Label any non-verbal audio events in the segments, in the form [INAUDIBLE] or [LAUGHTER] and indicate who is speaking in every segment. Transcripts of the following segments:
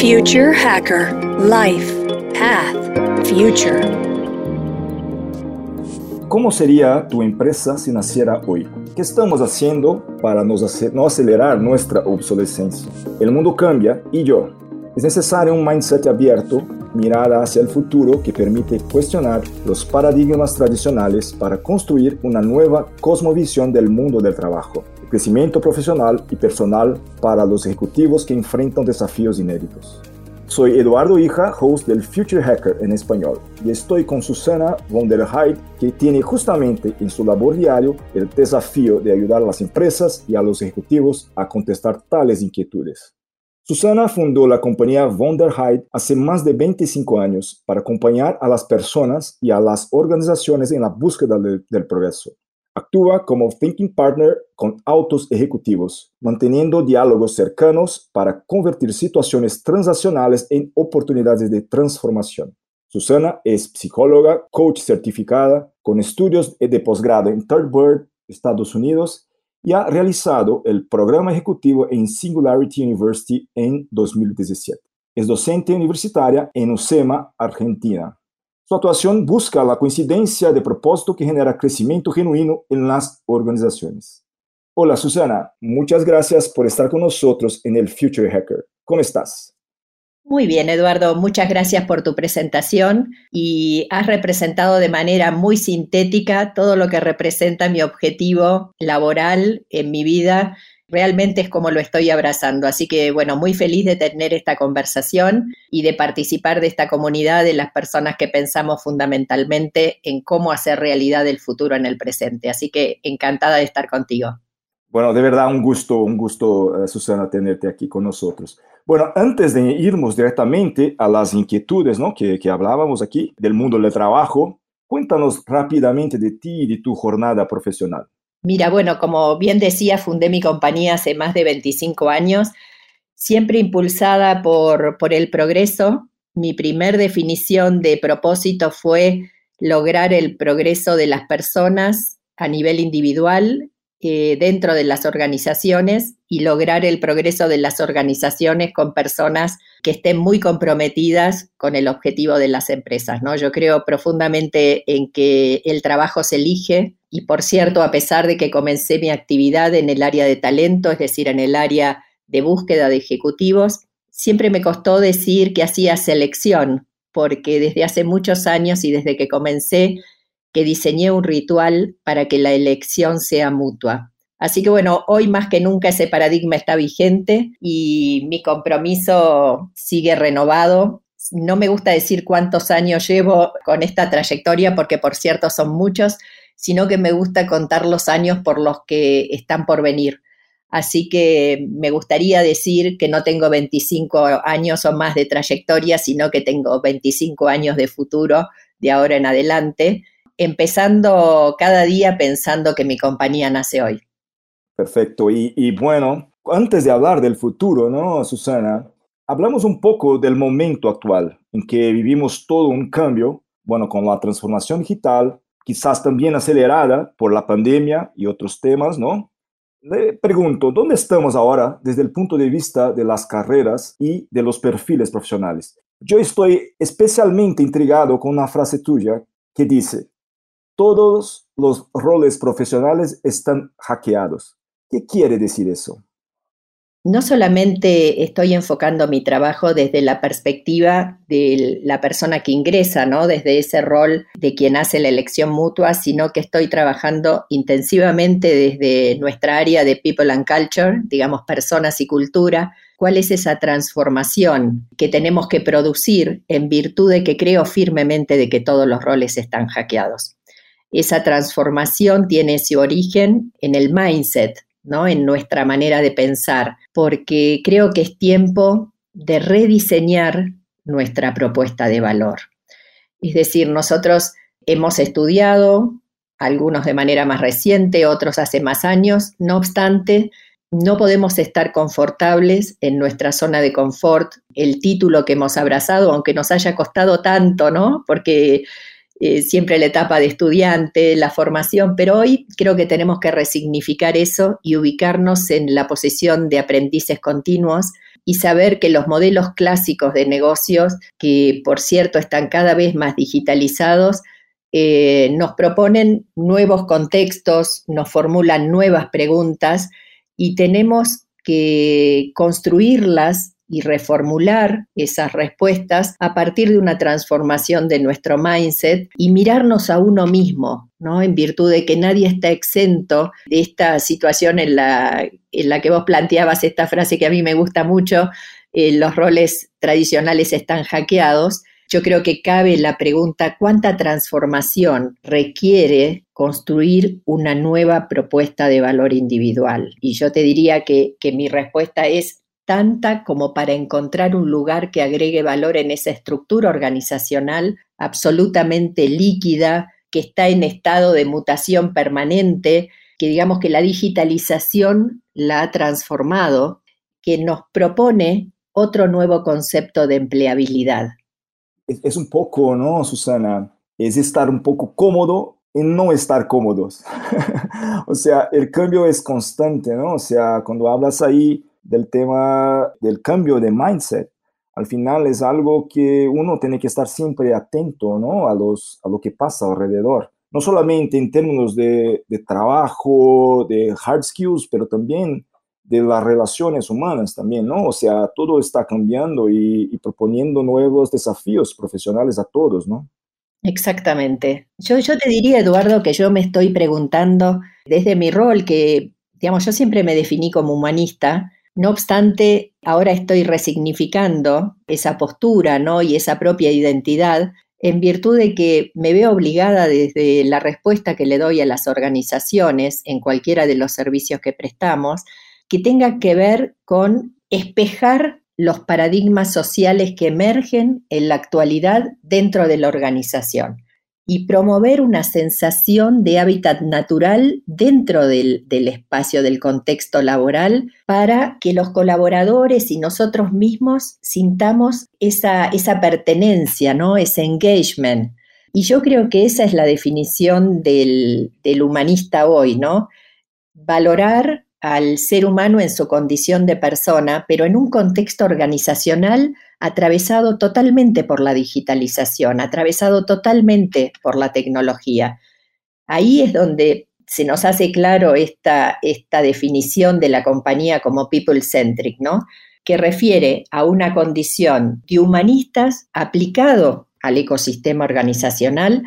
Speaker 1: Future Hacker Life Path Future.
Speaker 2: ¿Cómo sería tu empresa si naciera hoy? ¿Qué estamos haciendo para no acelerar nuestra obsolescencia? El mundo cambia y yo. Es necesario un mindset abierto, mirada hacia el futuro que permite cuestionar los paradigmas tradicionales para construir una nueva cosmovisión del mundo del trabajo crecimiento profesional y personal para los ejecutivos que enfrentan desafíos inéditos. Soy Eduardo Hija, host del Future Hacker en español, y estoy con Susana von der Heide, que tiene justamente en su labor diario el desafío de ayudar a las empresas y a los ejecutivos a contestar tales inquietudes. Susana fundó la compañía von der Heide hace más de 25 años para acompañar a las personas y a las organizaciones en la búsqueda del progreso. Actúa como thinking partner con autos ejecutivos, manteniendo diálogos cercanos para convertir situaciones transaccionales en oportunidades de transformación. Susana es psicóloga, coach certificada, con estudios de posgrado en Third World, Estados Unidos, y ha realizado el programa ejecutivo en Singularity University en 2017. Es docente universitaria en UCEMA, Argentina. Su actuación busca la coincidencia de propósito que genera crecimiento genuino en las organizaciones. Hola Susana, muchas gracias por estar con nosotros en el Future Hacker. ¿Cómo estás?
Speaker 3: Muy bien, Eduardo, muchas gracias por tu presentación y has representado de manera muy sintética todo lo que representa mi objetivo laboral en mi vida realmente es como lo estoy abrazando. Así que, bueno, muy feliz de tener esta conversación y de participar de esta comunidad de las personas que pensamos fundamentalmente en cómo hacer realidad el futuro en el presente. Así que encantada de estar contigo.
Speaker 2: Bueno, de verdad un gusto, un gusto, eh, Susana, tenerte aquí con nosotros. Bueno, antes de irnos directamente a las inquietudes ¿no? que, que hablábamos aquí del mundo del trabajo, cuéntanos rápidamente de ti y de tu jornada profesional.
Speaker 3: Mira, bueno, como bien decía, fundé mi compañía hace más de 25 años, siempre impulsada por, por el progreso. Mi primer definición de propósito fue lograr el progreso de las personas a nivel individual eh, dentro de las organizaciones y lograr el progreso de las organizaciones con personas que estén muy comprometidas con el objetivo de las empresas. ¿no? Yo creo profundamente en que el trabajo se elige y, por cierto, a pesar de que comencé mi actividad en el área de talento, es decir, en el área de búsqueda de ejecutivos, siempre me costó decir que hacía selección, porque desde hace muchos años y desde que comencé que diseñé un ritual para que la elección sea mutua. Así que bueno, hoy más que nunca ese paradigma está vigente y mi compromiso sigue renovado. No me gusta decir cuántos años llevo con esta trayectoria porque por cierto son muchos, sino que me gusta contar los años por los que están por venir. Así que me gustaría decir que no tengo 25 años o más de trayectoria, sino que tengo 25 años de futuro de ahora en adelante empezando cada día pensando que mi compañía nace hoy.
Speaker 2: Perfecto. Y, bueno, antes de hablar del futuro, ¿no, Susana? Hablamos un poco del momento actual en que vivimos todo un cambio, bueno, con la transformación digital, quizás también acelerada por la pandemia y otros temas, ¿no? Le pregunto, ¿dónde estamos ahora desde el punto de vista de las carreras y de los perfiles profesionales? Yo estoy especialmente intrigado con una frase tuya que dice, todos los roles profesionales están hackeados. ¿Qué quiere decir eso?
Speaker 3: No solamente estoy enfocando mi trabajo desde la perspectiva de la persona que ingresa, ¿no? Desde ese rol de quien hace la elección mutua, sino que estoy trabajando intensivamente desde nuestra área de People and Culture, digamos personas y cultura, cuál es esa transformación que tenemos que producir en virtud de que creo firmemente de que todos los roles están hackeados. Esa transformación tiene su origen en el mindset, ¿no? en nuestra manera de pensar, porque creo que es tiempo de rediseñar nuestra propuesta de valor. Es decir, nosotros hemos estudiado, algunos de manera más reciente, otros hace más años, no obstante, no podemos estar confortables en nuestra zona de confort, el título que hemos abrazado, aunque nos haya costado tanto, ¿no? Porque eh, siempre la etapa de estudiante, la formación, pero hoy creo que tenemos que resignificar eso y ubicarnos en la posición de aprendices continuos y saber que los modelos clásicos de negocios, que por cierto están cada vez más digitalizados, eh, nos proponen nuevos contextos, nos formulan nuevas preguntas y tenemos que construirlas y reformular esas respuestas a partir de una transformación de nuestro mindset y mirarnos a uno mismo, ¿no? En virtud de que nadie está exento de esta situación en la, en la que vos planteabas esta frase que a mí me gusta mucho, eh, los roles tradicionales están hackeados. Yo creo que cabe la pregunta, ¿cuánta transformación requiere construir una nueva propuesta de valor individual? Y yo te diría que, que mi respuesta es tanta como para encontrar un lugar que agregue valor en esa estructura organizacional absolutamente líquida, que está en estado de mutación permanente, que digamos que la digitalización la ha transformado, que nos propone otro nuevo concepto de empleabilidad.
Speaker 2: Es, un poco, ¿no, Susana? Es estar un poco cómodo en no estar cómodos. [LAUGHS] o sea, el cambio es constante, ¿no? O sea, cuando hablas ahí del tema del cambio de mindset. Al final es algo que uno tiene que estar siempre atento ¿no? a, los, a lo que pasa alrededor. No solamente en términos de, de trabajo, de hard skills, pero también de las relaciones humanas también, ¿no? O sea, todo está cambiando y, proponiendo nuevos desafíos profesionales a todos, ¿no?
Speaker 3: Exactamente. Yo, yo te diría, Eduardo, que yo me estoy preguntando desde mi rol, que, digamos, yo siempre me definí como humanista, no obstante, ahora estoy resignificando esa postura ¿no? y esa propia identidad en virtud de que me veo obligada desde la respuesta que le doy a las organizaciones en cualquiera de los servicios que prestamos, que tenga que ver con espejar los paradigmas sociales que emergen en la actualidad dentro de la organización y promover una sensación de hábitat natural dentro del, espacio, del contexto laboral, para que los colaboradores y nosotros mismos sintamos esa, esa pertenencia, ¿no? ese engagement. Y yo creo que esa es la definición del, del humanista hoy, ¿no? Valorar al ser humano en su condición de persona, pero en un contexto organizacional atravesado totalmente por la digitalización, atravesado totalmente por la tecnología. Ahí es donde se nos hace claro esta, esta definición de la compañía como people-centric, ¿no? que refiere a una condición de humanistas aplicado al ecosistema organizacional,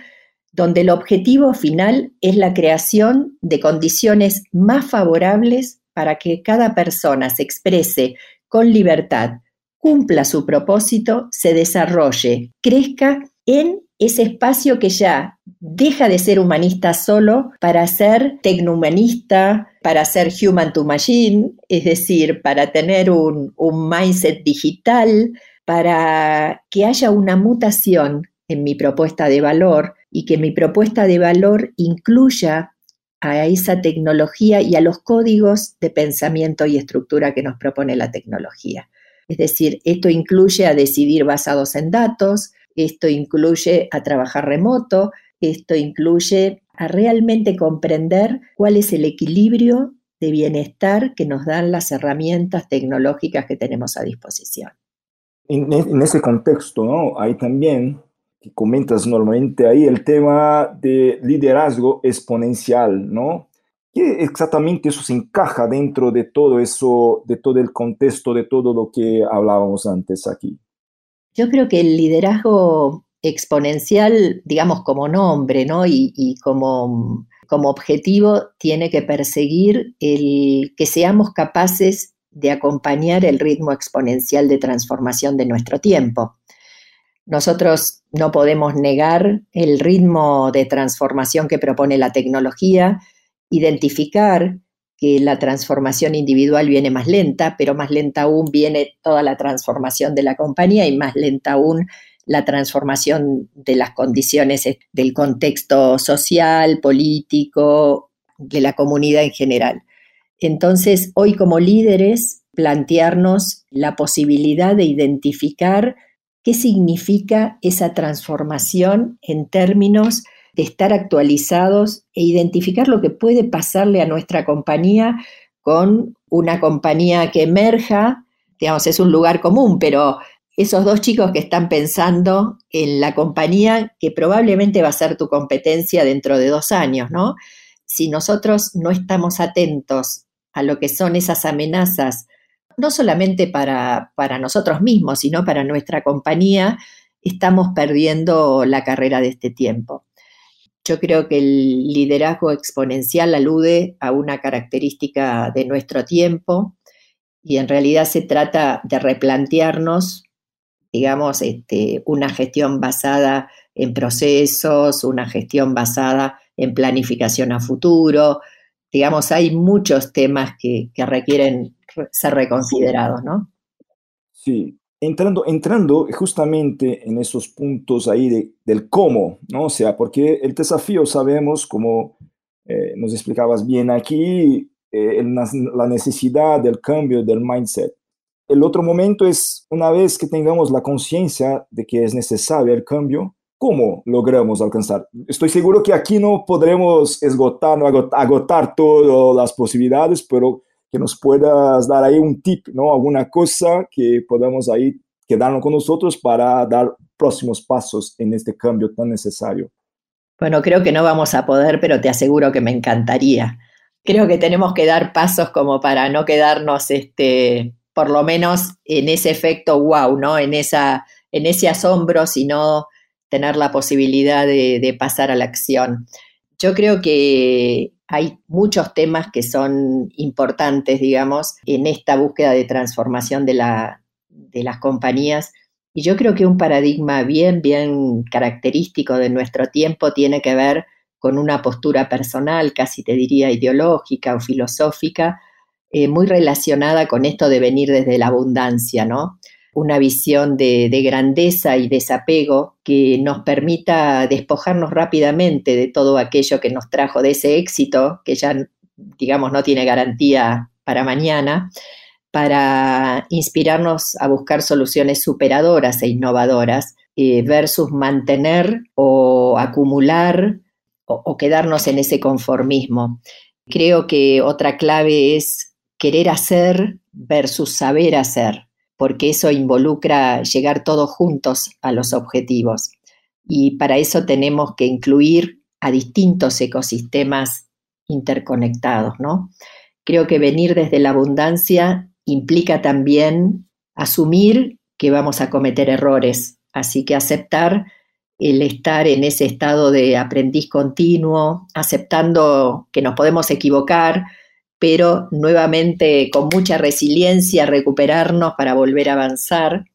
Speaker 3: donde el objetivo final es la creación de condiciones más favorables para que cada persona se exprese con libertad, cumpla su propósito, se desarrolle, crezca en ese espacio que ya deja de ser humanista solo para ser tecnohumanista, para ser human to machine, es decir, para tener un, un mindset digital, para que haya una mutación en mi propuesta de valor y que mi propuesta de valor incluya a esa tecnología y a los códigos de pensamiento y estructura que nos propone la tecnología. Es decir, esto incluye a decidir basados en datos, esto incluye a trabajar remoto, esto incluye a realmente comprender cuál es el equilibrio de bienestar que nos dan las herramientas tecnológicas que tenemos a disposición.
Speaker 2: En, ese contexto, ¿no? hay también que comentas normalmente ahí el tema de liderazgo exponencial, ¿no? ¿Qué exactamente eso se encaja dentro de todo eso, de todo el contexto, de todo lo que hablábamos antes aquí?
Speaker 3: Yo creo que el liderazgo exponencial, digamos como nombre, ¿no? Y, como, como objetivo tiene que perseguir el que seamos capaces de acompañar el ritmo exponencial de transformación de nuestro tiempo. Nosotros no podemos negar el ritmo de transformación que propone la tecnología, identificar que la transformación individual viene más lenta, pero más lenta aún viene toda la transformación de la compañía y más lenta aún la transformación de las condiciones del contexto social, político, de la comunidad en general. Entonces, hoy como líderes, plantearnos la posibilidad de identificar qué significa esa transformación en términos de estar actualizados e identificar lo que puede pasarle a nuestra compañía con una compañía que emerja, digamos, es un lugar común, pero esos dos chicos que están pensando en la compañía que probablemente va a ser tu competencia dentro de dos años, ¿no? Si nosotros no estamos atentos a lo que son esas amenazas, no solamente para, para nosotros mismos, sino para nuestra compañía, estamos perdiendo la carrera de este tiempo. Yo creo que el liderazgo exponencial alude a una característica de nuestro tiempo y en realidad se trata de replantearnos digamos, este, una gestión basada en procesos, una gestión basada en planificación a futuro. Digamos, hay muchos temas que, requieren ser reconsiderados, ¿no?
Speaker 2: Sí, entrando, entrando justamente en esos puntos ahí del cómo, ¿no? O sea, porque el desafío sabemos, como eh, nos explicabas bien aquí, eh, la necesidad del cambio del mindset. El otro momento es una vez que tengamos la conciencia de que es necesario el cambio, ¿cómo logramos alcanzar? Estoy seguro que aquí no podremos esgotar, no agotar todas las posibilidades, pero que nos puedas dar ahí un tip, ¿no? Alguna cosa que podamos ahí quedarnos con nosotros para dar próximos pasos en este cambio tan necesario.
Speaker 3: Bueno, creo que no vamos a poder, pero te aseguro que me encantaría. Creo que tenemos que dar pasos como para no quedarnos este, por lo menos en ese efecto wow, ¿no? En, esa, en ese asombro, sino tener la posibilidad de, pasar a la acción. Yo creo que hay muchos temas que son importantes, digamos, en esta búsqueda de transformación de, la, de las compañías. Y yo creo que un paradigma bien, bien característico de nuestro tiempo tiene que ver con una postura personal, casi te diría ideológica o filosófica, eh, muy relacionada con esto de venir desde la abundancia, ¿no? Una visión de, grandeza y desapego que nos permita despojarnos rápidamente de todo aquello que nos trajo de ese éxito, que ya, digamos, no tiene garantía para mañana, para inspirarnos a buscar soluciones superadoras e innovadoras eh, versus mantener o acumular o quedarnos en ese conformismo. Creo que otra clave es querer hacer versus saber hacer, porque eso involucra llegar todos juntos a los objetivos. Y para eso tenemos que incluir a distintos ecosistemas interconectados, ¿no? Creo que venir desde la abundancia implica también asumir que vamos a cometer errores, así que aceptar el estar en ese estado de aprendiz continuo, aceptando que nos podemos equivocar, pero nuevamente con mucha resiliencia recuperarnos para volver a avanzar.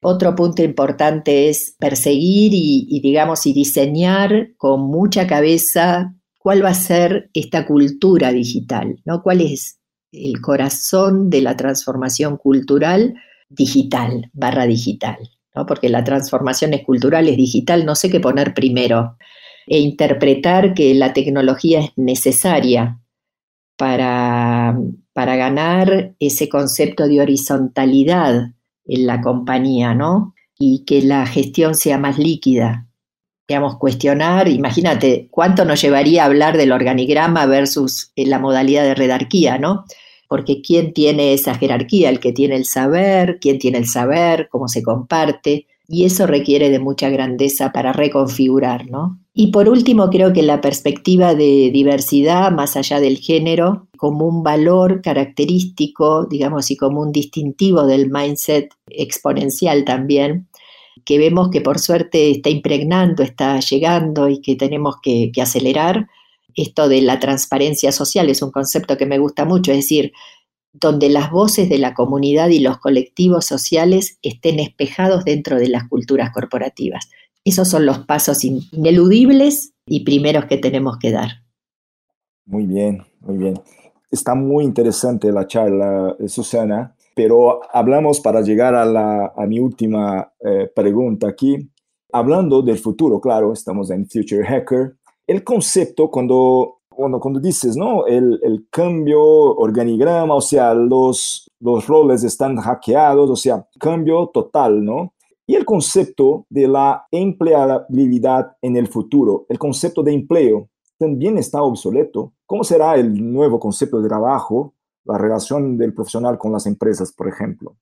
Speaker 3: Otro punto importante es perseguir y, digamos, y diseñar con mucha cabeza cuál va a ser esta cultura digital, ¿no? ¿Cuál es el corazón de la transformación cultural digital, barra digital? ¿no? Porque la transformación es cultural, es digital, no sé qué poner primero. E interpretar que la tecnología es necesaria para, para ganar ese concepto de horizontalidad en la compañía, ¿no? Y que la gestión sea más líquida. Digamos, cuestionar, imagínate, ¿cuánto nos llevaría a hablar del organigrama versus eh, la modalidad de redarquía, ¿no? Porque ¿quién tiene esa jerarquía? El que tiene el saber, ¿quién tiene el saber? ¿Cómo se comparte? Y eso requiere de mucha grandeza para reconfigurar, ¿no? Y por último, creo que la perspectiva de diversidad, más allá del género, como un valor característico, digamos, y como un distintivo del mindset exponencial también, que vemos que por suerte está impregnando, está llegando y que tenemos que, que acelerar. Esto de la transparencia social es un concepto que me gusta mucho, es decir, donde las voces de la comunidad y los colectivos sociales estén espejados dentro de las culturas corporativas. Esos son los pasos ineludibles y primeros que tenemos que dar.
Speaker 2: Muy bien, muy bien. Está muy interesante la charla, Susana, pero hablamos para llegar a mi última eh, pregunta aquí. Hablando del futuro, claro, estamos en Future Hacker. El concepto, cuando, cuando, cuando dices, ¿no? El, el, cambio, organigrama, o sea, los, los roles están hackeados, o sea, cambio total, ¿no? Y el concepto de la empleabilidad en el futuro, el concepto de empleo, también está obsoleto. ¿Cómo será el nuevo concepto de trabajo, la relación del profesional con las empresas, por ejemplo?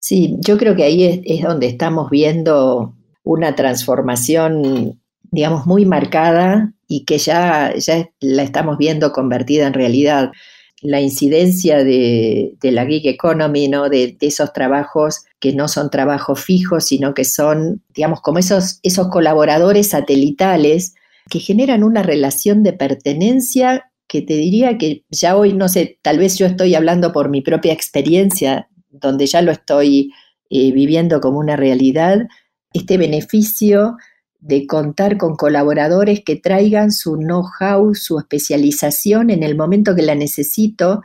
Speaker 3: Sí, yo creo que ahí es, donde estamos viendo una transformación, digamos, muy marcada y que ya, ya la estamos viendo convertida en realidad. La incidencia de, la gig economy, ¿no? De, esos trabajos que no son trabajos fijos, sino que son, digamos, como esos, esos colaboradores satelitales que generan una relación de pertenencia que te diría que ya hoy, no sé, tal vez yo estoy hablando por mi propia experiencia donde ya lo estoy eh, viviendo como una realidad, este beneficio de contar con colaboradores que traigan su know-how, su especialización en el momento que la necesito.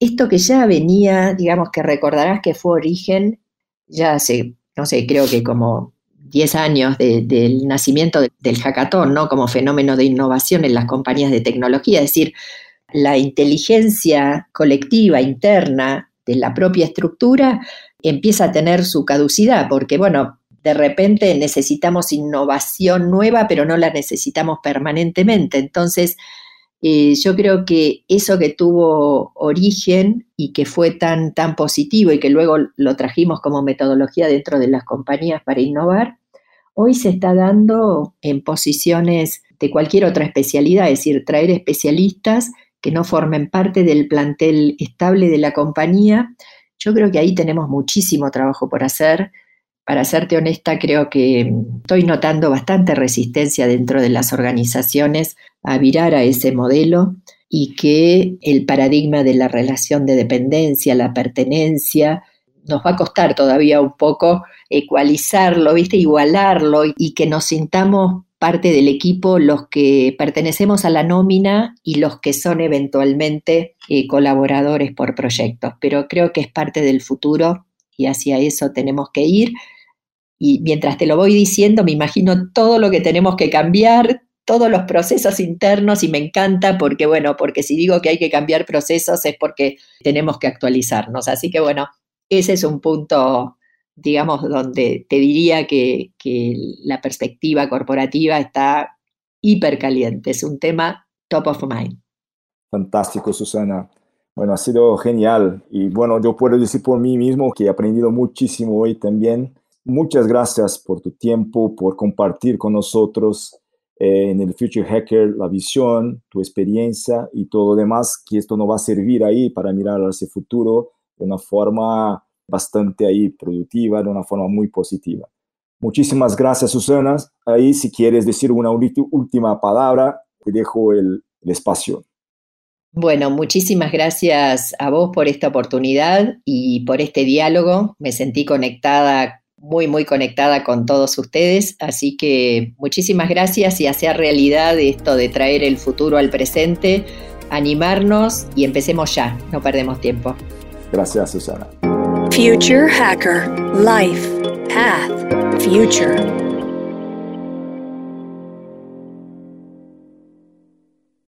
Speaker 3: Esto que ya venía, digamos que recordarás que fue origen ya hace, no sé, creo que como 10 años del nacimiento del hackathon, ¿no? Como fenómeno de innovación en las compañías de tecnología, es decir, la inteligencia colectiva interna de la propia estructura empieza a tener su caducidad, porque bueno, de repente necesitamos innovación nueva, pero no la necesitamos permanentemente. Entonces, eh, yo creo que eso que tuvo origen y que fue tan, tan positivo y que luego lo trajimos como metodología dentro de las compañías para innovar, hoy se está dando en posiciones de cualquier otra especialidad, es decir, traer especialistas que no formen parte del plantel estable de la compañía. Yo creo que ahí tenemos muchísimo trabajo por hacer. Para serte honesta, creo que estoy notando bastante resistencia dentro de las organizaciones a virar a ese modelo y que el paradigma de la relación de dependencia, la pertenencia, nos va a costar todavía un poco ecualizarlo, ¿viste? igualarlo y que nos sintamos parte del equipo los que pertenecemos a la nómina y los que son eventualmente eh, colaboradores por proyectos. Pero creo que es parte del futuro y hacia eso tenemos que ir. Y mientras te lo voy diciendo, me imagino todo lo que tenemos que cambiar, todos los procesos internos y me encanta porque, bueno, porque si digo que hay que cambiar procesos es porque tenemos que actualizarnos. Así que, bueno, ese es un punto digamos, donde te diría que, la perspectiva corporativa está hipercaliente, es un tema top of mind.
Speaker 2: Fantástico, Susana. Bueno, ha sido genial y bueno, yo puedo decir por mí mismo que he aprendido muchísimo hoy también. Muchas gracias por tu tiempo, por compartir con nosotros eh, en el Future Hacker la visión, tu experiencia y todo lo demás, que esto nos va a servir ahí para mirar hacia el futuro de una forma bastante ahí productiva, de una forma muy positiva. Muchísimas gracias, Susana. Ahí, si quieres decir una última palabra, te dejo el, el espacio.
Speaker 3: Bueno, muchísimas gracias a vos por esta oportunidad y por este diálogo. Me sentí conectada, muy, muy conectada con todos ustedes. Así que muchísimas gracias y hacer realidad esto de traer el futuro al presente, animarnos y empecemos ya, no perdemos tiempo.
Speaker 2: Gracias, Susana.
Speaker 1: Future Hacker Life Path Future